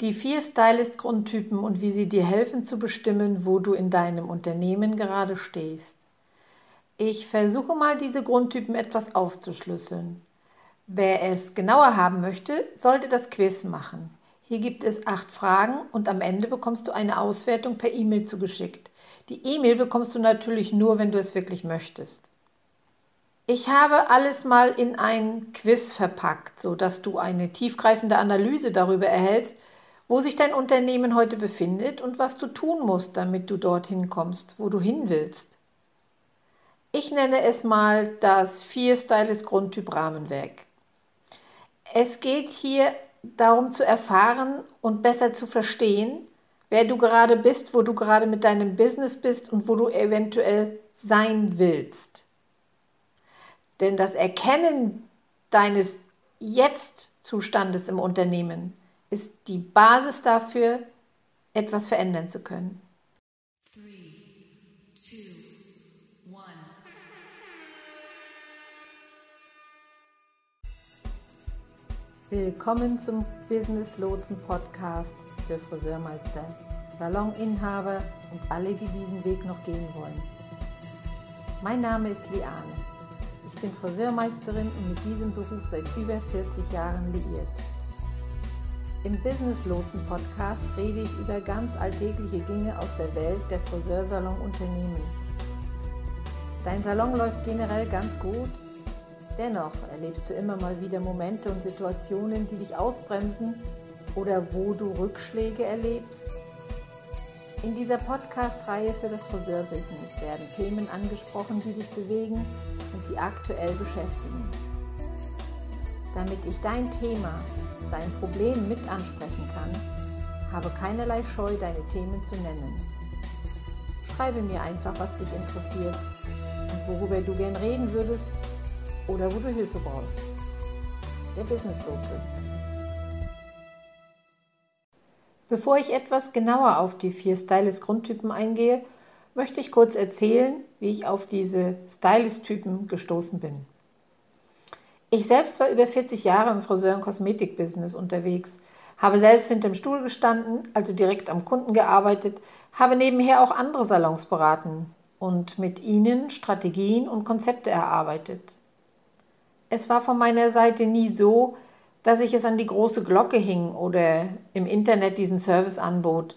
Die vier Stylist-Grundtypen und wie sie dir helfen zu bestimmen, wo du in deinem Unternehmen gerade stehst. Ich versuche mal, diese Grundtypen etwas aufzuschlüsseln. Wer es genauer haben möchte, sollte das Quiz machen. Hier gibt es acht Fragen und am Ende bekommst du eine Auswertung per E-Mail zugeschickt. Die E-Mail bekommst du natürlich nur, wenn du es wirklich möchtest. Ich habe alles mal in ein Quiz verpackt, sodass du eine tiefgreifende Analyse darüber erhältst, wo sich dein Unternehmen heute befindet und was du tun musst, damit du dorthin kommst, wo du hin willst. Ich nenne es mal das Vier-Stylist-Grundtyp Rahmenwerk. Es geht hier darum zu erfahren und besser zu verstehen, wer du gerade bist, wo du gerade mit deinem Business bist und wo du eventuell sein willst. Denn das Erkennen deines Jetzt-Zustandes im Unternehmen ist die Basis dafür, etwas verändern zu können. Willkommen zum Business Lotsen Podcast für Friseurmeister, Saloninhaber und alle, die diesen Weg noch gehen wollen. Mein Name ist Liane. Ich bin Friseurmeisterin und mit diesem Beruf seit über 40 Jahren liiert. Im Business Lotsen Podcast rede ich über ganz alltägliche Dinge aus der Welt der Friseursalon-Unternehmen. Dein Salon läuft generell ganz gut, dennoch erlebst du immer mal wieder Momente und Situationen, die dich ausbremsen oder wo du Rückschläge erlebst. In dieser Podcast-Reihe für das Friseurbusiness werden Themen angesprochen, die dich bewegen und die aktuell beschäftigen. Damit ich dein Thema, dein Problem mit ansprechen kann, habe keinerlei Scheu, deine Themen zu nennen. Schreibe mir einfach, was dich interessiert und worüber du gern reden würdest oder wo du Hilfe brauchst. Der Business Lotse. Bevor ich etwas genauer auf die vier Stylist-Grundtypen eingehe, möchte ich kurz erzählen, wie ich auf diese Stylist-Typen gestoßen bin. Ich selbst war über 40 Jahre im Friseur- und Kosmetik-Business unterwegs, habe selbst hinterm Stuhl gestanden, also direkt am Kunden gearbeitet, habe nebenher auch andere Salons beraten und mit ihnen Strategien und Konzepte erarbeitet. Es war von meiner Seite nie so, dass ich es an die große Glocke hing oder im Internet diesen Service anbot.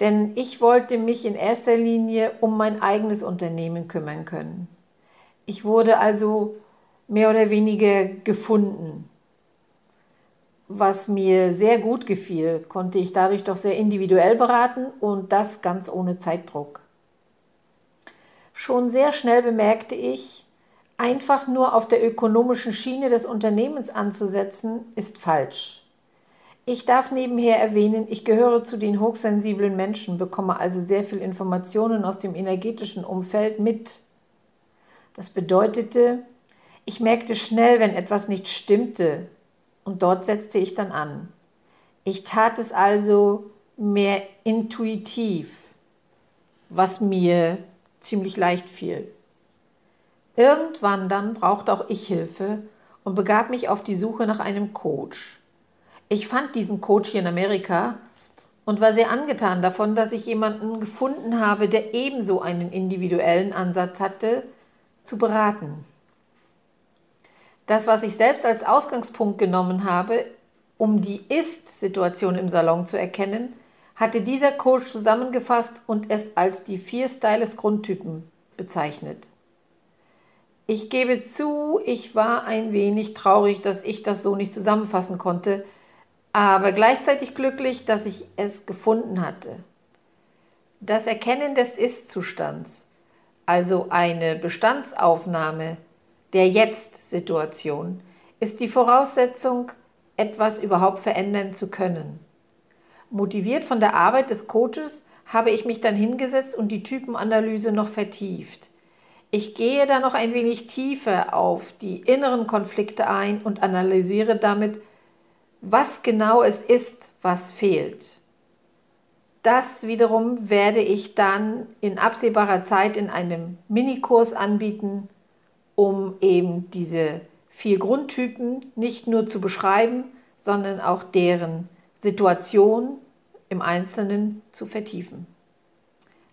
Denn ich wollte mich in erster Linie um mein eigenes Unternehmen kümmern können. Ich wurde also mehr oder weniger gefunden. Was mir sehr gut gefiel, konnte ich dadurch doch sehr individuell beraten und das ganz ohne Zeitdruck. Schon sehr schnell bemerkte ich, einfach nur auf der ökonomischen Schiene des Unternehmens anzusetzen, ist falsch. Ich darf nebenher erwähnen, ich gehöre zu den hochsensiblen Menschen, bekomme also sehr viel Informationen aus dem energetischen Umfeld mit. Das bedeutete, ich merkte schnell, wenn etwas nicht stimmte, und dort setzte ich dann an. Ich tat es also mehr intuitiv, was mir ziemlich leicht fiel. Irgendwann dann brauchte auch ich Hilfe und begab mich auf die Suche nach einem Coach. Ich fand diesen Coach hier in Amerika und war sehr angetan davon, dass ich jemanden gefunden habe, der ebenso einen individuellen Ansatz hatte, zu beraten. Das, was ich selbst als Ausgangspunkt genommen habe, um die Ist-Situation im Salon zu erkennen, hatte dieser Coach zusammengefasst und es als die vier Stylist-Grundtypen bezeichnet. Ich gebe zu, ich war ein wenig traurig, dass ich das so nicht zusammenfassen konnte, aber gleichzeitig glücklich, dass ich es gefunden hatte. Das Erkennen des Ist-Zustands, also eine Bestandsaufnahme der Jetzt-Situation, ist die Voraussetzung, etwas überhaupt verändern zu können. Motiviert von der Arbeit des Coaches habe ich mich dann hingesetzt und die Typenanalyse noch vertieft. Ich gehe da noch ein wenig tiefer auf die inneren Konflikte ein und analysiere damit, was genau es ist, was fehlt. Das wiederum werde ich dann in absehbarer Zeit in einem Minikurs anbieten, um eben diese vier Grundtypen nicht nur zu beschreiben, sondern auch deren Situation im Einzelnen zu vertiefen.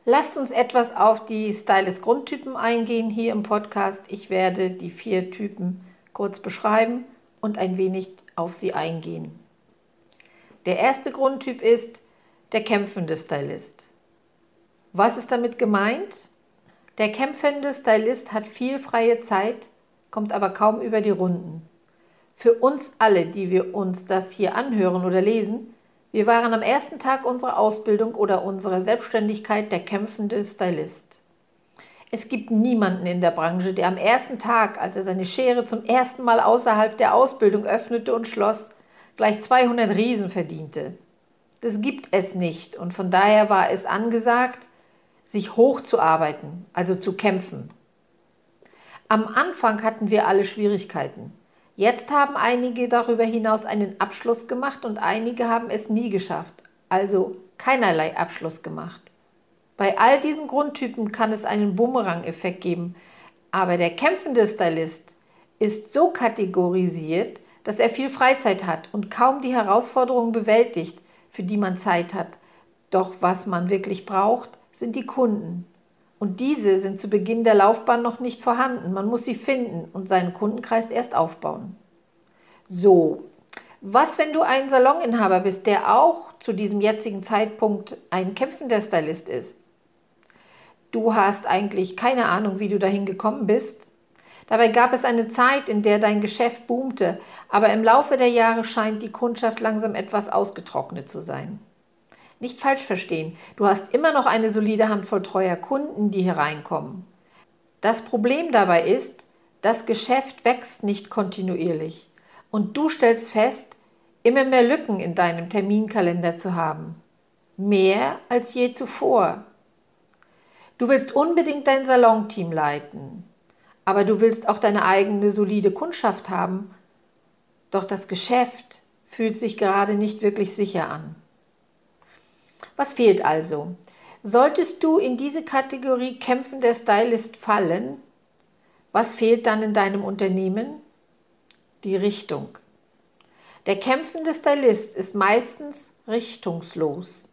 Lasst uns etwas auf die Stylist-Grundtypen eingehen hier im Podcast. Ich werde die vier Typen kurz beschreiben und ein wenig auf sie eingehen. Der erste Grundtyp ist der kämpfende Stylist. Was ist damit gemeint? Der kämpfende Stylist hat viel freie Zeit, kommt aber kaum über die Runden. Für uns alle, die wir uns das hier anhören oder lesen, wir waren am ersten Tag unserer Ausbildung oder unserer Selbstständigkeit der kämpfende Stylist. Es gibt niemanden in der Branche, der am ersten Tag, als er seine Schere zum ersten Mal außerhalb der Ausbildung öffnete und schloss, gleich 200 Riesen verdiente. Das gibt es nicht und von daher war es angesagt, sich hochzuarbeiten, also zu kämpfen. Am Anfang hatten wir alle Schwierigkeiten. Jetzt haben einige darüber hinaus einen Abschluss gemacht und einige haben es nie geschafft, also keinerlei Abschluss gemacht. Bei all diesen Grundtypen kann es einen Bumerang-Effekt geben, aber der kämpfende Stylist ist so kategorisiert, dass er viel Freizeit hat und kaum die Herausforderungen bewältigt, für die man Zeit hat. Doch was man wirklich braucht, sind die Kunden. Und diese sind zu Beginn der Laufbahn noch nicht vorhanden. Man muss sie finden und seinen Kundenkreis erst aufbauen. So, was, wenn du ein Saloninhaber bist, der auch zu diesem jetzigen Zeitpunkt ein kämpfender Stylist ist? Du hast eigentlich keine Ahnung, wie du dahin gekommen bist. Dabei gab es eine Zeit, in der dein Geschäft boomte, aber im Laufe der Jahre scheint die Kundschaft langsam etwas ausgetrocknet zu sein. Nicht falsch verstehen, du hast immer noch eine solide Handvoll treuer Kunden, die hereinkommen. Das Problem dabei ist, das Geschäft wächst nicht kontinuierlich und du stellst fest, immer mehr Lücken in deinem Terminkalender zu haben. Mehr als je zuvor. Du willst unbedingt dein Salonteam leiten, aber du willst auch deine eigene solide Kundschaft haben. Doch das Geschäft fühlt sich gerade nicht wirklich sicher an. Was fehlt also? Solltest du in diese Kategorie kämpfender Stylist fallen, was fehlt dann in deinem Unternehmen? Die Richtung. Der kämpfende Stylist ist meistens richtungslos.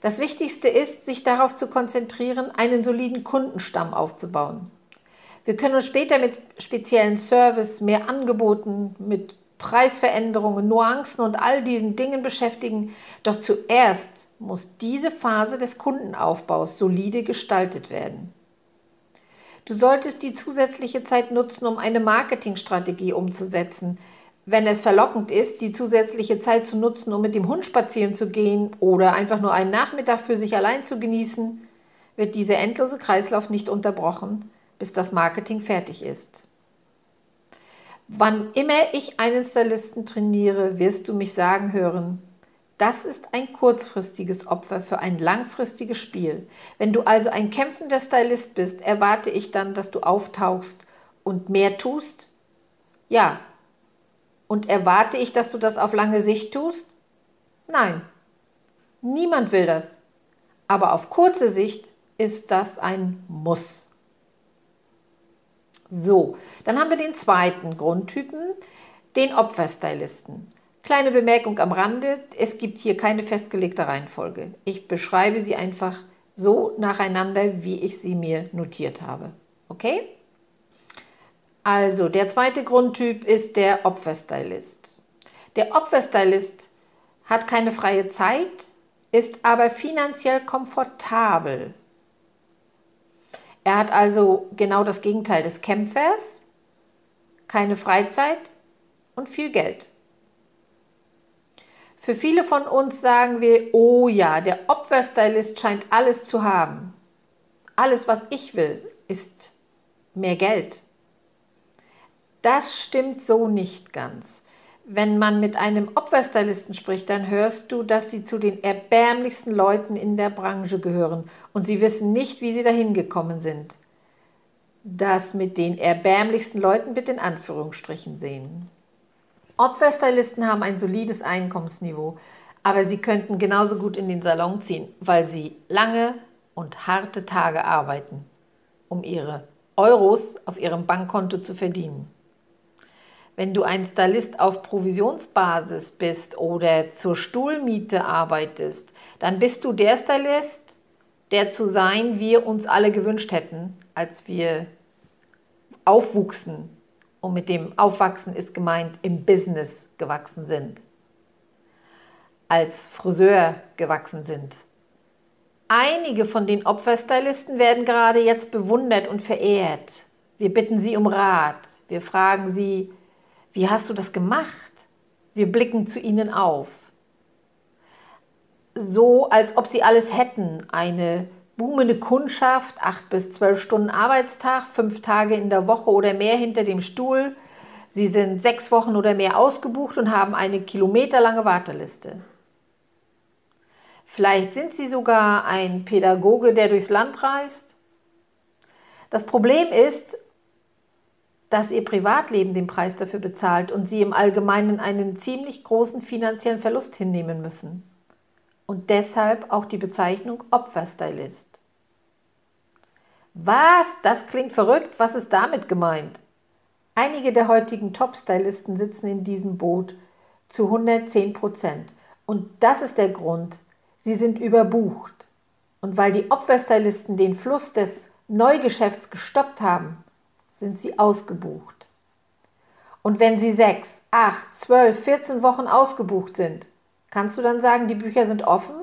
Das Wichtigste ist, sich darauf zu konzentrieren, einen soliden Kundenstamm aufzubauen. Wir können uns später mit speziellen Service, mehr Angeboten, mit Preisveränderungen, Nuancen und all diesen Dingen beschäftigen. Doch zuerst muss diese Phase des Kundenaufbaus solide gestaltet werden. Du solltest die zusätzliche Zeit nutzen, um eine Marketingstrategie umzusetzen. Wenn es verlockend ist, die zusätzliche Zeit zu nutzen, um mit dem Hund spazieren zu gehen oder einfach nur einen Nachmittag für sich allein zu genießen, wird dieser endlose Kreislauf nicht unterbrochen, bis das Marketing fertig ist. Wann immer ich einen Stylisten trainiere, wirst du mich sagen hören, das ist ein kurzfristiges Opfer für ein langfristiges Spiel. Wenn du also ein kämpfender Stylist bist, erwarte ich dann, dass du auftauchst und mehr tust? Ja. Und erwarte ich, dass du das auf lange Sicht tust? Nein. Niemand will das. Aber auf kurze Sicht ist das ein Muss. So, dann haben wir den zweiten Grundtypen, den Opferstylisten. Kleine Bemerkung am Rande, es gibt hier keine festgelegte Reihenfolge. Ich beschreibe sie einfach so nacheinander, wie ich sie mir notiert habe. Okay? Also, der zweite Grundtyp ist der Opferstylist. Der Opferstylist hat keine freie Zeit, ist aber finanziell komfortabel. Er hat also genau das Gegenteil des Kämpfers, keine Freizeit und viel Geld. Für viele von uns sagen wir, oh ja, der Opferstylist scheint alles zu haben. Alles, was ich will, ist mehr Geld. Das stimmt so nicht ganz. Wenn man mit einem Opferstylisten spricht, dann hörst du, dass sie zu den erbärmlichsten Leuten in der Branche gehören und sie wissen nicht, wie sie dahin gekommen sind. Das mit den erbärmlichsten Leuten bitte in Anführungsstrichen sehen. Opferstylisten haben ein solides Einkommensniveau, aber sie könnten genauso gut in den Salon ziehen, weil sie lange und harte Tage arbeiten, um ihre Euros auf ihrem Bankkonto zu verdienen. Wenn du ein Stylist auf Provisionsbasis bist oder zur Stuhlmiete arbeitest, dann bist du der Stylist, der zu sein wir uns alle gewünscht hätten, als wir aufwuchsen. Und mit dem Aufwachsen ist gemeint, im Business gewachsen sind. Als Friseur gewachsen sind. Einige von den Opferstylisten werden gerade jetzt bewundert und verehrt. Wir bitten sie um Rat. Wir fragen sie, wie hast du das gemacht? Wir blicken zu ihnen auf. So, als ob sie alles hätten. Eine boomende Kundschaft, acht bis zwölf Stunden Arbeitstag, fünf Tage in der Woche oder mehr hinter dem Stuhl. Sie sind sechs Wochen oder mehr ausgebucht und haben eine kilometerlange Warteliste. Vielleicht sind Sie sogar ein Pädagoge, der durchs Land reist. Das Problem ist, dass ihr Privatleben den Preis dafür bezahlt und sie im Allgemeinen einen ziemlich großen finanziellen Verlust hinnehmen müssen. Und deshalb auch die Bezeichnung Opferstylist. Was? Das klingt verrückt. Was ist damit gemeint? Einige der heutigen Top-Stylisten sitzen in diesem Boot zu 110 Prozent. Und das ist der Grund. Sie sind überbucht. Und weil die Opferstylisten den Fluss des Neugeschäfts gestoppt haben, sind sie ausgebucht. Und wenn sie sechs, acht, zwölf, 14 Wochen ausgebucht sind, kannst du dann sagen, die Bücher sind offen?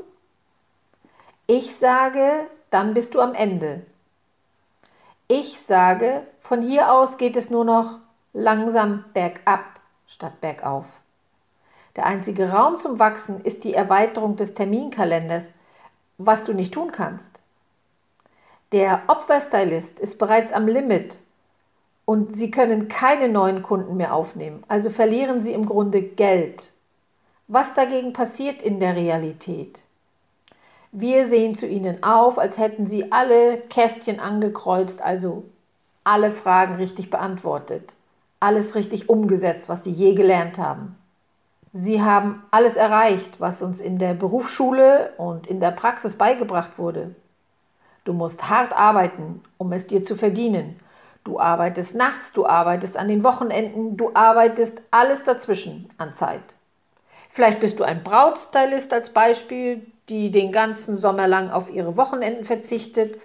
Ich sage, dann bist du am Ende. Ich sage, von hier aus geht es nur noch langsam bergab statt bergauf. Der einzige Raum zum Wachsen ist die Erweiterung des Terminkalenders, was du nicht tun kannst. Der Opferstylist ist bereits am Limit und Sie können keine neuen Kunden mehr aufnehmen. Also verlieren Sie im Grunde Geld. Was dagegen passiert in der Realität? Wir sehen zu Ihnen auf, als hätten Sie alle Kästchen angekreuzt, also alle Fragen richtig beantwortet, alles richtig umgesetzt, was Sie je gelernt haben. Sie haben alles erreicht, was uns in der Berufsschule und in der Praxis beigebracht wurde. Du musst hart arbeiten, um es dir zu verdienen. Du arbeitest nachts, du arbeitest an den Wochenenden, du arbeitest alles dazwischen an Zeit. Vielleicht bist du ein Brautstylist als Beispiel, die den ganzen Sommer lang auf ihre Wochenenden verzichtet.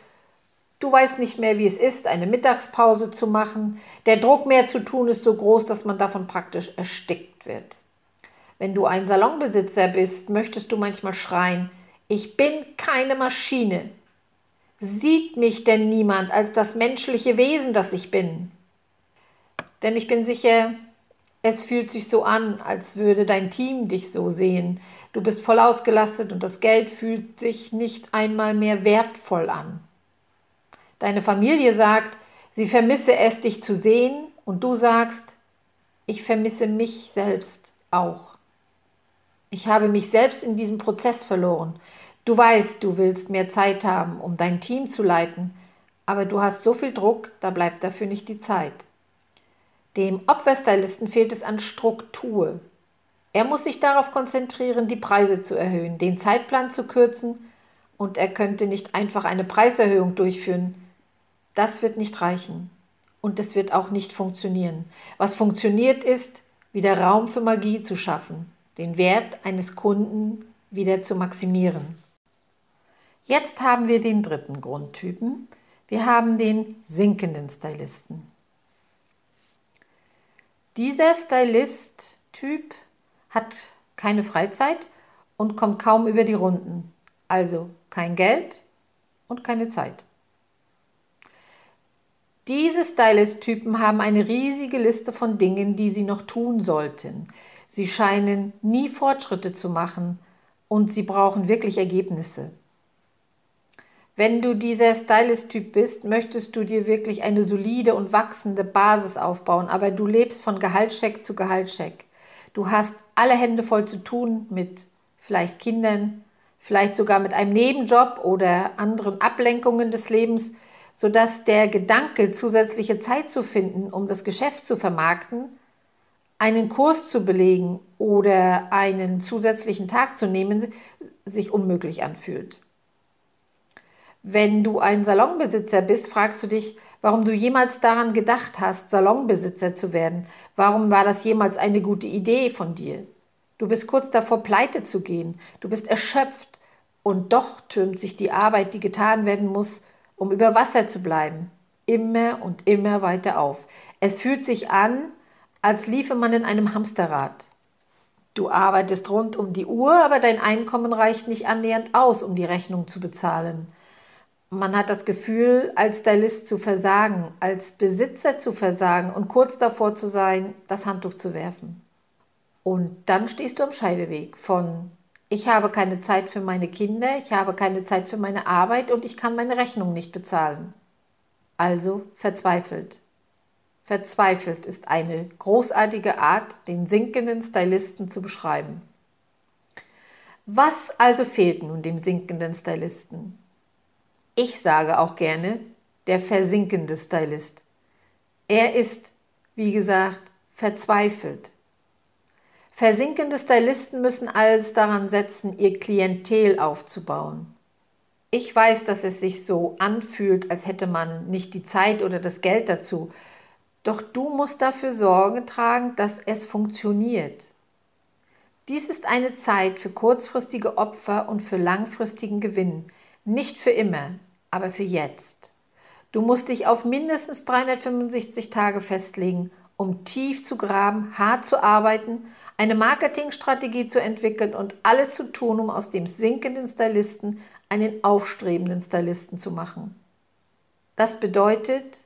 Du weißt nicht mehr, wie es ist, eine Mittagspause zu machen. Der Druck mehr zu tun ist so groß, dass man davon praktisch erstickt wird. Wenn du ein Salonbesitzer bist, möchtest du manchmal schreien, ich bin keine Maschine, Sieht mich denn niemand als das menschliche Wesen, das ich bin? Denn ich bin sicher, es fühlt sich so an, als würde dein Team dich so sehen. Du bist voll ausgelastet und das Geld fühlt sich nicht einmal mehr wertvoll an. Deine Familie sagt, sie vermisse es, dich zu sehen, und du sagst, ich vermisse mich selbst auch. Ich habe mich selbst in diesem Prozess verloren. Du weißt, du willst mehr Zeit haben, um dein Team zu leiten, aber du hast so viel Druck, da bleibt dafür nicht die Zeit. Dem Opferstylisten fehlt es an Struktur. Er muss sich darauf konzentrieren, die Preise zu erhöhen, den Zeitplan zu kürzen und er könnte nicht einfach eine Preiserhöhung durchführen. Das wird nicht reichen und es wird auch nicht funktionieren. Was funktioniert ist, wieder Raum für Magie zu schaffen, den Wert eines Kunden wieder zu maximieren. Jetzt haben wir den dritten Grundtypen. Wir haben den sinkenden Stylisten. Dieser Stylist-Typ hat keine Freizeit und kommt kaum über die Runden. Also kein Geld und keine Zeit. Diese Stylist-Typen haben eine riesige Liste von Dingen, die sie noch tun sollten. Sie scheinen nie Fortschritte zu machen und sie brauchen wirklich Ergebnisse. Wenn du dieser Stylist-Typ bist, möchtest du dir wirklich eine solide und wachsende Basis aufbauen, aber du lebst von Gehaltscheck zu Gehaltscheck. Du hast alle Hände voll zu tun mit vielleicht Kindern, vielleicht sogar mit einem Nebenjob oder anderen Ablenkungen des Lebens, sodass der Gedanke, zusätzliche Zeit zu finden, um das Geschäft zu vermarkten, einen Kurs zu belegen oder einen zusätzlichen Tag zu nehmen, sich unmöglich anfühlt. Wenn du ein Salonbesitzer bist, fragst du dich, warum du jemals daran gedacht hast, Salonbesitzer zu werden. Warum war das jemals eine gute Idee von dir? Du bist kurz davor, pleite zu gehen. Du bist erschöpft. Und doch türmt sich die Arbeit, die getan werden muss, um über Wasser zu bleiben, immer und immer weiter auf. Es fühlt sich an, als liefe man in einem Hamsterrad. Du arbeitest rund um die Uhr, aber dein Einkommen reicht nicht annähernd aus, um die Rechnung zu bezahlen. Man hat das Gefühl, als Stylist zu versagen, als Besitzer zu versagen und kurz davor zu sein, das Handtuch zu werfen. Und dann stehst du am Scheideweg von ich habe keine Zeit für meine Kinder, ich habe keine Zeit für meine Arbeit und ich kann meine Rechnung nicht bezahlen. Also verzweifelt. Verzweifelt ist eine großartige Art, den sinkenden Stylisten zu beschreiben. Was also fehlt nun dem sinkenden Stylisten? Ich sage auch gerne, der versinkende Stylist. Er ist, wie gesagt, verzweifelt. Versinkende Stylisten müssen alles daran setzen, ihr Klientel aufzubauen. Ich weiß, dass es sich so anfühlt, als hätte man nicht die Zeit oder das Geld dazu. Doch du musst dafür Sorge tragen, dass es funktioniert. Dies ist eine Zeit für kurzfristige Opfer und für langfristigen Gewinn, nicht für immer aber für jetzt. Du musst dich auf mindestens 365 Tage festlegen, um tief zu graben, hart zu arbeiten, eine Marketingstrategie zu entwickeln und alles zu tun, um aus dem sinkenden Stylisten einen aufstrebenden Stylisten zu machen. Das bedeutet,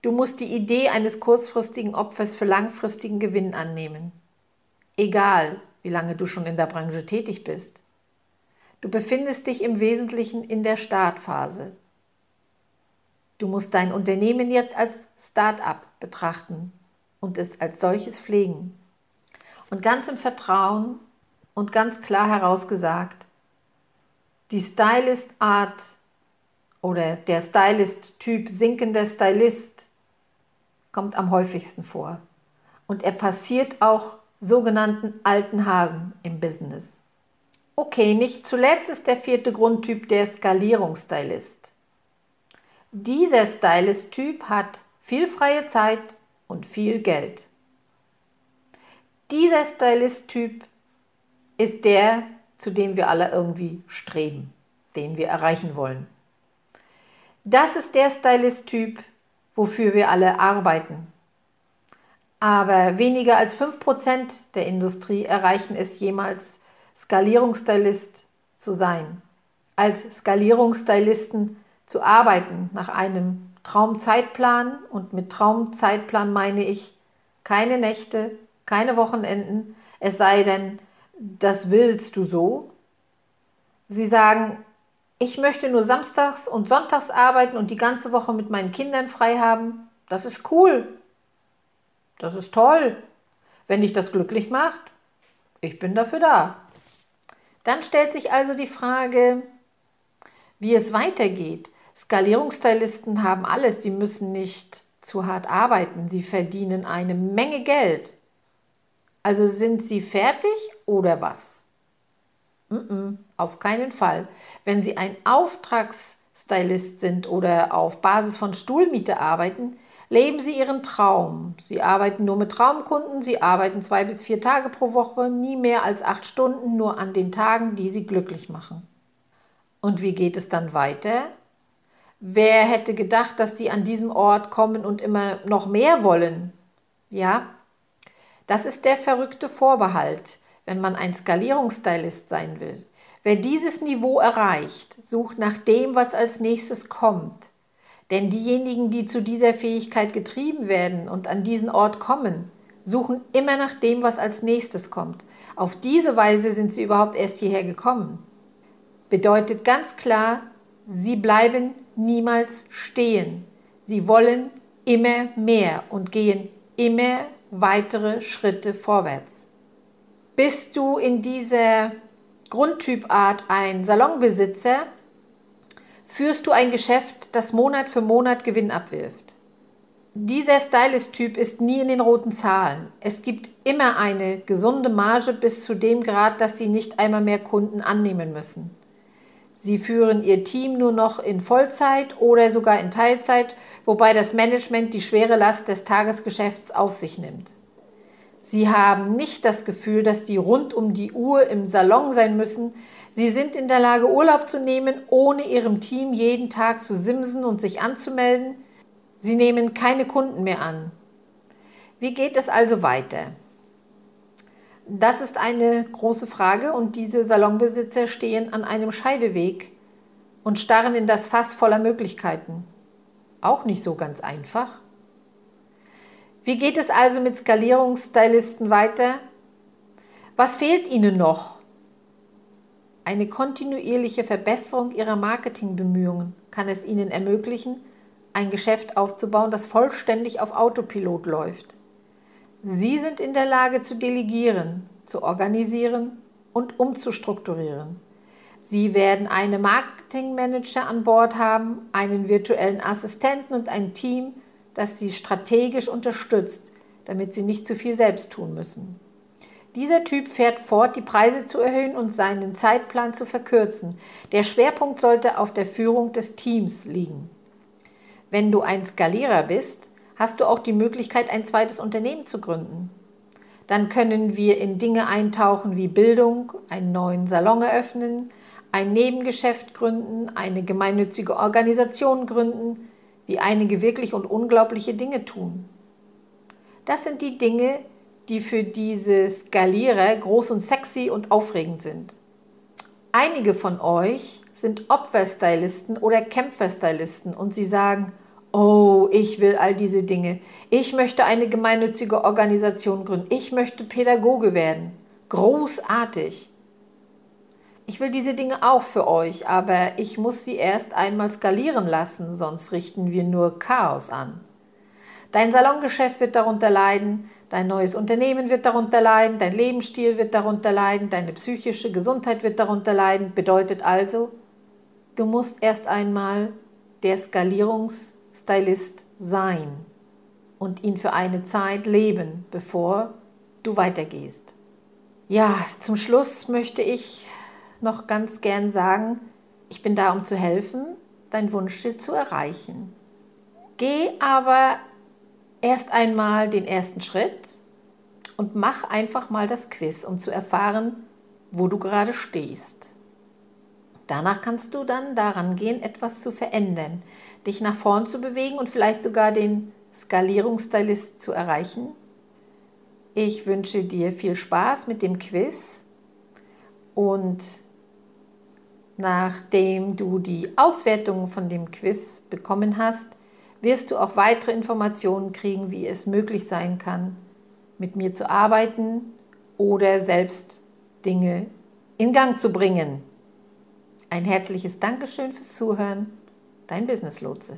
du musst die Idee eines kurzfristigen Opfers für langfristigen Gewinn annehmen. Egal, wie lange du schon in der Branche tätig bist. Du befindest dich im Wesentlichen in der Startphase. Du musst dein Unternehmen jetzt als Start-up betrachten und es als solches pflegen. Und ganz im Vertrauen und ganz klar herausgesagt, die Stylist-Art oder der Stylist-Typ sinkender Stylist kommt am häufigsten vor. Und er passiert auch sogenannten alten Hasen im Business. Okay, nicht zuletzt ist der vierte Grundtyp der Skalierungsstylist. Dieser Stylist-Typ hat viel freie Zeit und viel Geld. Dieser Stylist-Typ ist der, zu dem wir alle irgendwie streben, den wir erreichen wollen. Das ist der Stylist-Typ, wofür wir alle arbeiten. Aber weniger als 5% der Industrie erreichen es jemals, Skalierungsstylist zu sein. Als Skalierungsstylisten zu arbeiten nach einem Traumzeitplan. Und mit Traumzeitplan meine ich keine Nächte, keine Wochenenden, es sei denn, das willst du so. Sie sagen, ich möchte nur samstags und sonntags arbeiten und die ganze Woche mit meinen Kindern frei haben. Das ist cool. Das ist toll. Wenn dich das glücklich macht, ich bin dafür da. Dann stellt sich also die Frage, wie es weitergeht. Skalierungsstylisten haben alles, sie müssen nicht zu hart arbeiten, sie verdienen eine Menge Geld. Also sind sie fertig oder was? Mm -mm, auf keinen Fall. Wenn sie ein Auftragsstylist sind oder auf Basis von Stuhlmiete arbeiten, leben sie ihren Traum. Sie arbeiten nur mit Traumkunden, sie arbeiten zwei bis vier Tage pro Woche, nie mehr als acht Stunden, nur an den Tagen, die sie glücklich machen. Und wie geht es dann weiter? Wer hätte gedacht, dass sie an diesem Ort kommen und immer noch mehr wollen? Ja, das ist der verrückte Vorbehalt, wenn man ein Skalierungsstylist sein will. Wer dieses Niveau erreicht, sucht nach dem, was als nächstes kommt. Denn diejenigen, die zu dieser Fähigkeit getrieben werden und an diesen Ort kommen, suchen immer nach dem, was als nächstes kommt. Auf diese Weise sind sie überhaupt erst hierher gekommen. Bedeutet ganz klar, Sie bleiben niemals stehen. Sie wollen immer mehr und gehen immer weitere Schritte vorwärts. Bist du in dieser Grundtypart ein Salonbesitzer, führst du ein Geschäft, das Monat für Monat Gewinn abwirft. Dieser Stylist-Typ ist nie in den roten Zahlen. Es gibt immer eine gesunde Marge bis zu dem Grad, dass sie nicht einmal mehr Kunden annehmen müssen. Sie führen Ihr Team nur noch in Vollzeit oder sogar in Teilzeit, wobei das Management die schwere Last des Tagesgeschäfts auf sich nimmt. Sie haben nicht das Gefühl, dass Sie rund um die Uhr im Salon sein müssen. Sie sind in der Lage, Urlaub zu nehmen, ohne Ihrem Team jeden Tag zu simsen und sich anzumelden. Sie nehmen keine Kunden mehr an. Wie geht es also weiter? Das ist eine große Frage und diese Salonbesitzer stehen an einem Scheideweg und starren in das Fass voller Möglichkeiten. Auch nicht so ganz einfach. Wie geht es also mit Skalierungsstylisten weiter? Was fehlt Ihnen noch? Eine kontinuierliche Verbesserung Ihrer Marketingbemühungen kann es Ihnen ermöglichen, ein Geschäft aufzubauen, das vollständig auf Autopilot läuft. Sie sind in der Lage zu delegieren, zu organisieren und umzustrukturieren. Sie werden einen Marketingmanager an Bord haben, einen virtuellen Assistenten und ein Team, das Sie strategisch unterstützt, damit Sie nicht zu viel selbst tun müssen. Dieser Typ fährt fort, die Preise zu erhöhen und seinen Zeitplan zu verkürzen. Der Schwerpunkt sollte auf der Führung des Teams liegen. Wenn du ein Skalierer bist, hast du auch die Möglichkeit, ein zweites Unternehmen zu gründen. Dann können wir in Dinge eintauchen wie Bildung, einen neuen Salon eröffnen, ein Nebengeschäft gründen, eine gemeinnützige Organisation gründen, wie einige wirklich und unglaubliche Dinge tun. Das sind die Dinge, die für diese Skalierer groß und sexy und aufregend sind. Einige von euch sind Opferstylisten oder Kämpferstylisten und sie sagen, oh, ich will all diese Dinge. Ich möchte eine gemeinnützige Organisation gründen. Ich möchte Pädagoge werden. Großartig. Ich will diese Dinge auch für euch, aber ich muss sie erst einmal skalieren lassen, sonst richten wir nur Chaos an. Dein Salongeschäft wird darunter leiden, dein neues Unternehmen wird darunter leiden, dein Lebensstil wird darunter leiden, deine psychische Gesundheit wird darunter leiden. Bedeutet also, du musst erst einmal der Skalierungs- Stylist sein und ihn für eine Zeit leben, bevor du weitergehst. Ja, zum Schluss möchte ich noch ganz gern sagen, ich bin da, um zu helfen, dein Wunschziel zu erreichen. Geh aber erst einmal den ersten Schritt und mach einfach mal das Quiz, um zu erfahren, wo du gerade stehst. Danach kannst du dann daran gehen, etwas zu verändern, dich nach vorn zu bewegen und vielleicht sogar den Skalierungsstylist zu erreichen. Ich wünsche dir viel Spaß mit dem Quiz und nachdem du die Auswertung von dem Quiz bekommen hast, wirst du auch weitere Informationen kriegen, wie es möglich sein kann, mit mir zu arbeiten oder selbst Dinge in Gang zu bringen. Ein herzliches Dankeschön fürs Zuhören, dein Business Lotse.